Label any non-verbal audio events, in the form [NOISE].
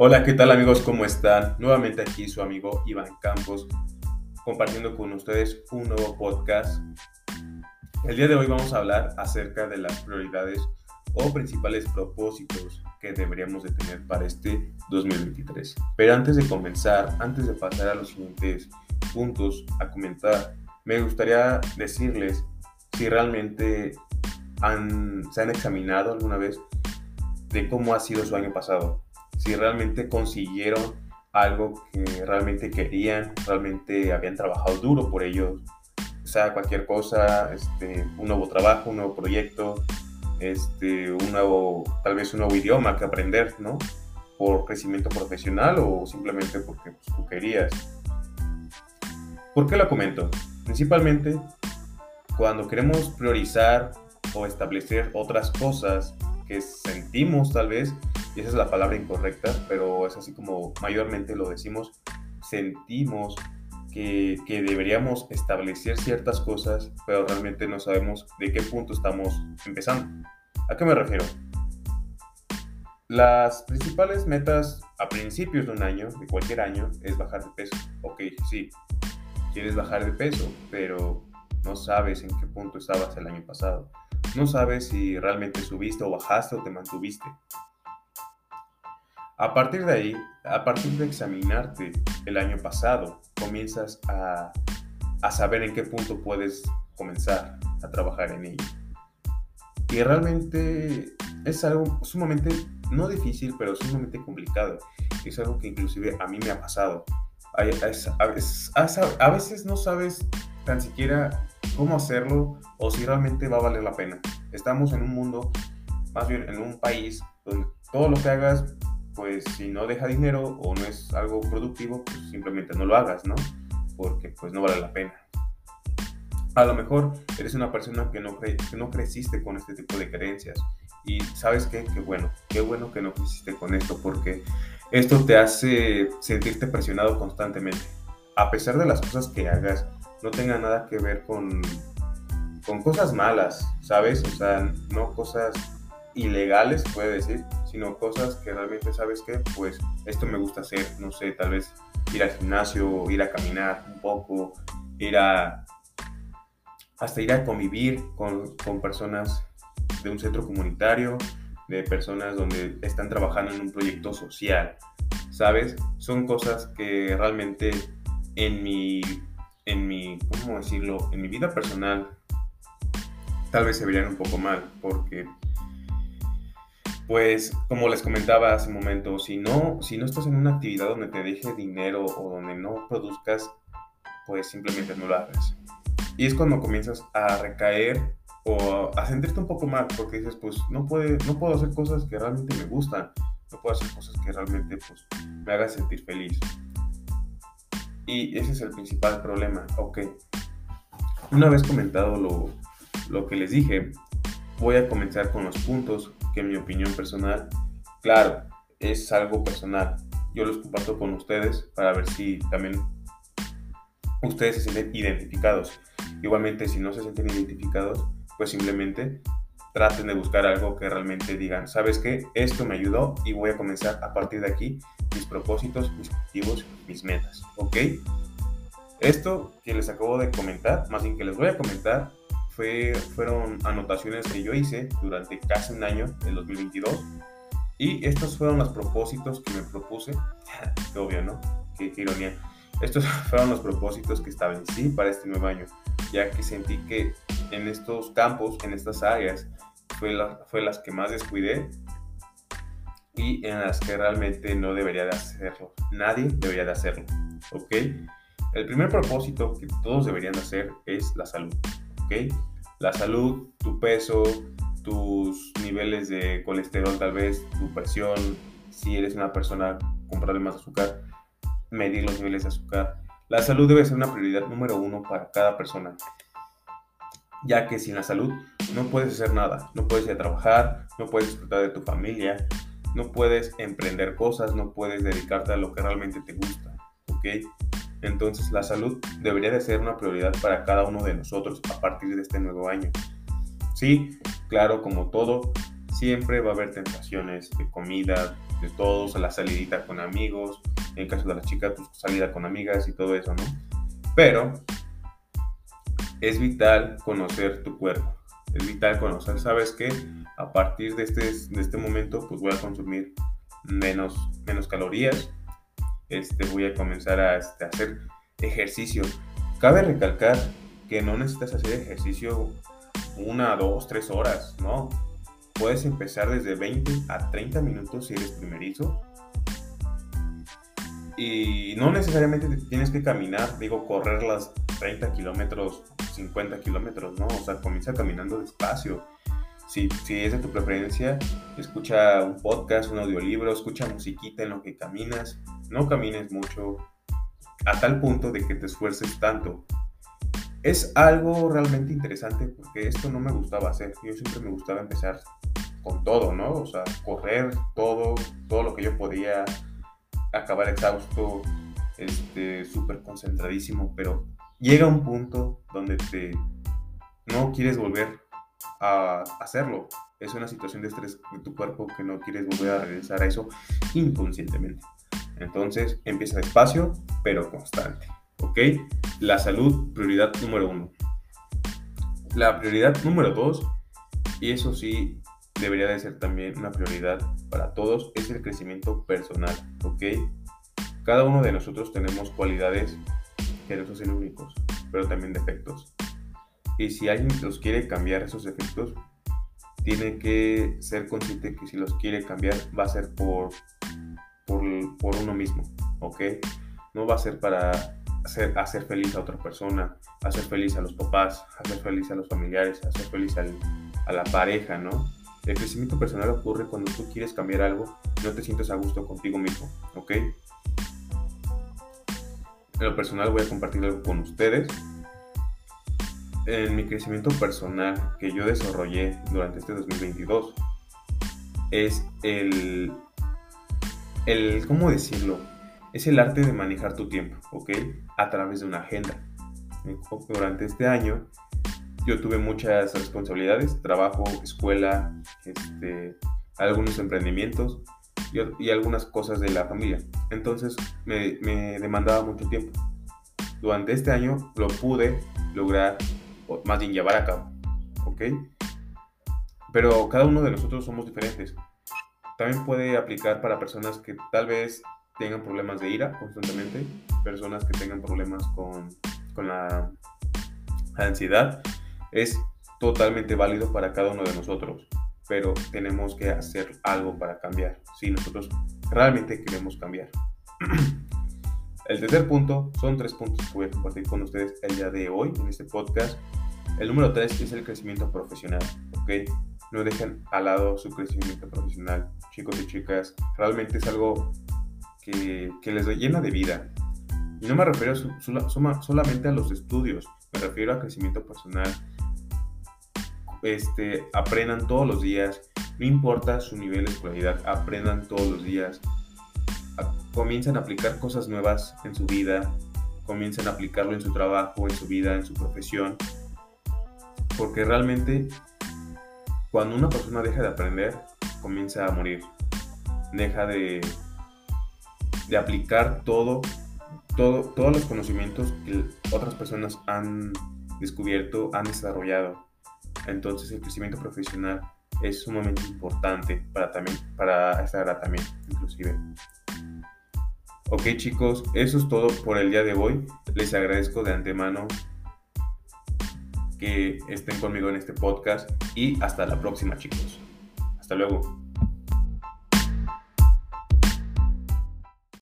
Hola, ¿qué tal amigos? ¿Cómo están? Nuevamente aquí su amigo Iván Campos compartiendo con ustedes un nuevo podcast. El día de hoy vamos a hablar acerca de las prioridades o principales propósitos que deberíamos de tener para este 2023. Pero antes de comenzar, antes de pasar a los siguientes puntos a comentar, me gustaría decirles si realmente han, se han examinado alguna vez de cómo ha sido su año pasado si realmente consiguieron algo que realmente querían, realmente habían trabajado duro por ello, sea cualquier cosa, este, un nuevo trabajo, un nuevo proyecto, este, un nuevo, tal vez un nuevo idioma que aprender, ¿no? Por crecimiento profesional o simplemente porque pues, tú querías. ¿Por qué lo comento? Principalmente cuando queremos priorizar o establecer otras cosas que sentimos tal vez y esa es la palabra incorrecta, pero es así como mayormente lo decimos, sentimos que, que, deberíamos establecer ciertas cosas, pero realmente no sabemos de qué punto estamos empezando. ¿A qué me refiero? Las principales metas a principios de un año, de cualquier año, es bajar de peso. Ok, sí, quieres bajar de peso, pero no sabes en qué punto estabas el año pasado. No sabes si realmente subiste o bajaste o te mantuviste. A partir de ahí, a partir de examinarte el año pasado, comienzas a, saber en qué punto puedes comenzar a trabajar en ello. Y realmente es algo sumamente, no difícil, pero sumamente complicado. Es algo que inclusive a mí me ha pasado. A, a veces no sabes tan siquiera cómo hacerlo o si realmente va a valer la pena. Estamos en un mundo, más bien en un país donde todo lo que hagas pues si no deja dinero o no es algo productivo, pues simplemente no lo hagas, ¿no? Porque pues no vale la pena. A lo mejor eres una persona que no, que no creciste con este tipo de creencias y sabes qué, qué bueno, qué bueno que no creciste con esto porque esto te hace sentirte presionado constantemente. A pesar de las cosas que hagas, no tenga nada que ver con, con cosas malas, ¿sabes? O sea, no cosas ilegales, puede decir, sino cosas que realmente sabes que, pues, esto me gusta hacer, no sé, tal vez ir al gimnasio, ir a caminar un poco, ir a, hasta ir a convivir con, con personas de un centro comunitario, de personas donde están trabajando en un proyecto social, ¿sabes? Son cosas que realmente en mi, en mi, ¿cómo decirlo? En mi vida personal tal vez se verían un poco mal, porque pues como les comentaba hace un momento, si no, si no estás en una actividad donde te deje dinero o donde no produzcas, pues simplemente no lo hagas. Y es cuando comienzas a recaer o a sentirte un poco mal, porque dices, pues no, puede, no puedo hacer cosas que realmente me gustan, no puedo hacer cosas que realmente pues, me hagan sentir feliz. Y ese es el principal problema. Ok, una vez comentado lo, lo que les dije, voy a comenzar con los puntos que mi opinión personal, claro, es algo personal. Yo los comparto con ustedes para ver si también ustedes se sienten identificados. Igualmente, si no se sienten identificados, pues simplemente traten de buscar algo que realmente digan, ¿sabes qué? Esto me ayudó y voy a comenzar a partir de aquí mis propósitos, mis objetivos, mis metas, ¿ok? Esto que les acabo de comentar, más bien que les voy a comentar, fueron anotaciones que yo hice durante casi un año, el 2022. Y estos fueron los propósitos que me propuse. [LAUGHS] Qué obvio, ¿no? Qué, ironía. Estos [LAUGHS] fueron los propósitos que sí para este nuevo año, ya que sentí que en estos campos, en estas áreas, fue, la, fue las que más descuidé y en las que realmente no debería de hacerlo. Nadie debería de hacerlo, ¿ok? El primer propósito que todos deberían hacer es la salud. La salud, tu peso, tus niveles de colesterol tal vez, tu presión, si eres una persona con problemas de azúcar, medir los niveles de azúcar. La salud debe ser una prioridad número uno para cada persona, ya que sin la salud no puedes hacer nada, no puedes ir a trabajar, no puedes disfrutar de tu familia, no puedes emprender cosas, no puedes dedicarte a lo que realmente te gusta, ¿ok? Entonces la salud debería de ser una prioridad para cada uno de nosotros a partir de este nuevo año. Sí, claro, como todo, siempre va a haber tentaciones de comida, este, todos, la salidita con amigos, en caso de las chicas, pues salida con amigas y todo eso, ¿no? Pero es vital conocer tu cuerpo, es vital conocer, ¿sabes qué? A partir de este, de este momento, pues voy a consumir menos, menos calorías, este, voy a comenzar a este, hacer ejercicio. Cabe recalcar que no necesitas hacer ejercicio una, dos, tres horas, ¿no? Puedes empezar desde 20 a 30 minutos si eres primerizo. Y no necesariamente tienes que caminar, digo, correr las 30 kilómetros, 50 kilómetros, ¿no? O sea, comienza caminando despacio. Si, si es de tu preferencia, escucha un podcast, un audiolibro, escucha musiquita en lo que caminas. No camines mucho a tal punto de que te esfuerces tanto es algo realmente interesante porque esto no me gustaba hacer. Yo siempre me gustaba empezar con todo, ¿no? O sea, correr todo, todo lo que yo podía, acabar exhausto, este, súper concentradísimo, pero llega un punto donde te no quieres volver a hacerlo. Es una situación de estrés de tu cuerpo que no quieres volver a regresar a eso inconscientemente. Entonces empieza despacio, pero constante. ¿Ok? La salud, prioridad número uno. La prioridad número dos, y eso sí debería de ser también una prioridad para todos, es el crecimiento personal. ¿Ok? Cada uno de nosotros tenemos cualidades que no son únicos, pero también defectos. Y si alguien los quiere cambiar esos defectos, tiene que ser consciente que si los quiere cambiar va a ser por, por, por uno mismo, ¿ok? No va a ser para hacer, feliz a otra persona, hacer feliz a los papás, hacer feliz a los familiares, hacer feliz a la pareja, ¿no? El crecimiento personal ocurre cuando tú quieres cambiar algo y no te sientes a gusto contigo mismo, ¿ok? En lo personal voy a compartir algo con ustedes. En mi crecimiento personal que yo desarrollé durante este 2022 es el, el, ¿cómo decirlo? es el arte de manejar tu tiempo, ¿ok? A través de una agenda. Durante este año yo tuve muchas responsabilidades, trabajo, escuela, este, algunos emprendimientos y, algunas cosas de la familia. Entonces me, me demandaba mucho tiempo. Durante este año lo pude lograr, o más bien llevar a cabo, ¿ok? Pero cada uno de nosotros somos diferentes. También puede aplicar para personas que tal vez tengan problemas de ira constantemente, personas que tengan problemas con, con la ansiedad, es totalmente válido para cada uno de nosotros, pero tenemos que hacer algo para cambiar, si nosotros realmente queremos cambiar. [CLEARS THROAT] El tercer punto son tres puntos que voy a compartir con ustedes el día de hoy en este podcast. El número tres es el crecimiento profesional, ¿ok? No dejen al lado su crecimiento profesional, chicos y chicas. Realmente es algo que, les llena de vida. Y no me refiero solamente a los estudios, me refiero a crecimiento personal. Este, aprendan todos los días, no importa su nivel de escolaridad, aprendan todos los días. comiencen a aplicar cosas nuevas en su vida, comiencen a aplicarlo en su trabajo, en su vida, en su profesión. Porque realmente cuando una persona deja de aprender, comienza a morir. Deja de, de aplicar todo, todo, todos los conocimientos que otras personas han descubierto, han desarrollado. Entonces el crecimiento profesional es sumamente importante para, también, para esta edad también, inclusive. Ok chicos, eso es todo por el día de hoy. Les agradezco de antemano que estén conmigo en este podcast y hasta la próxima chicos. Hasta luego.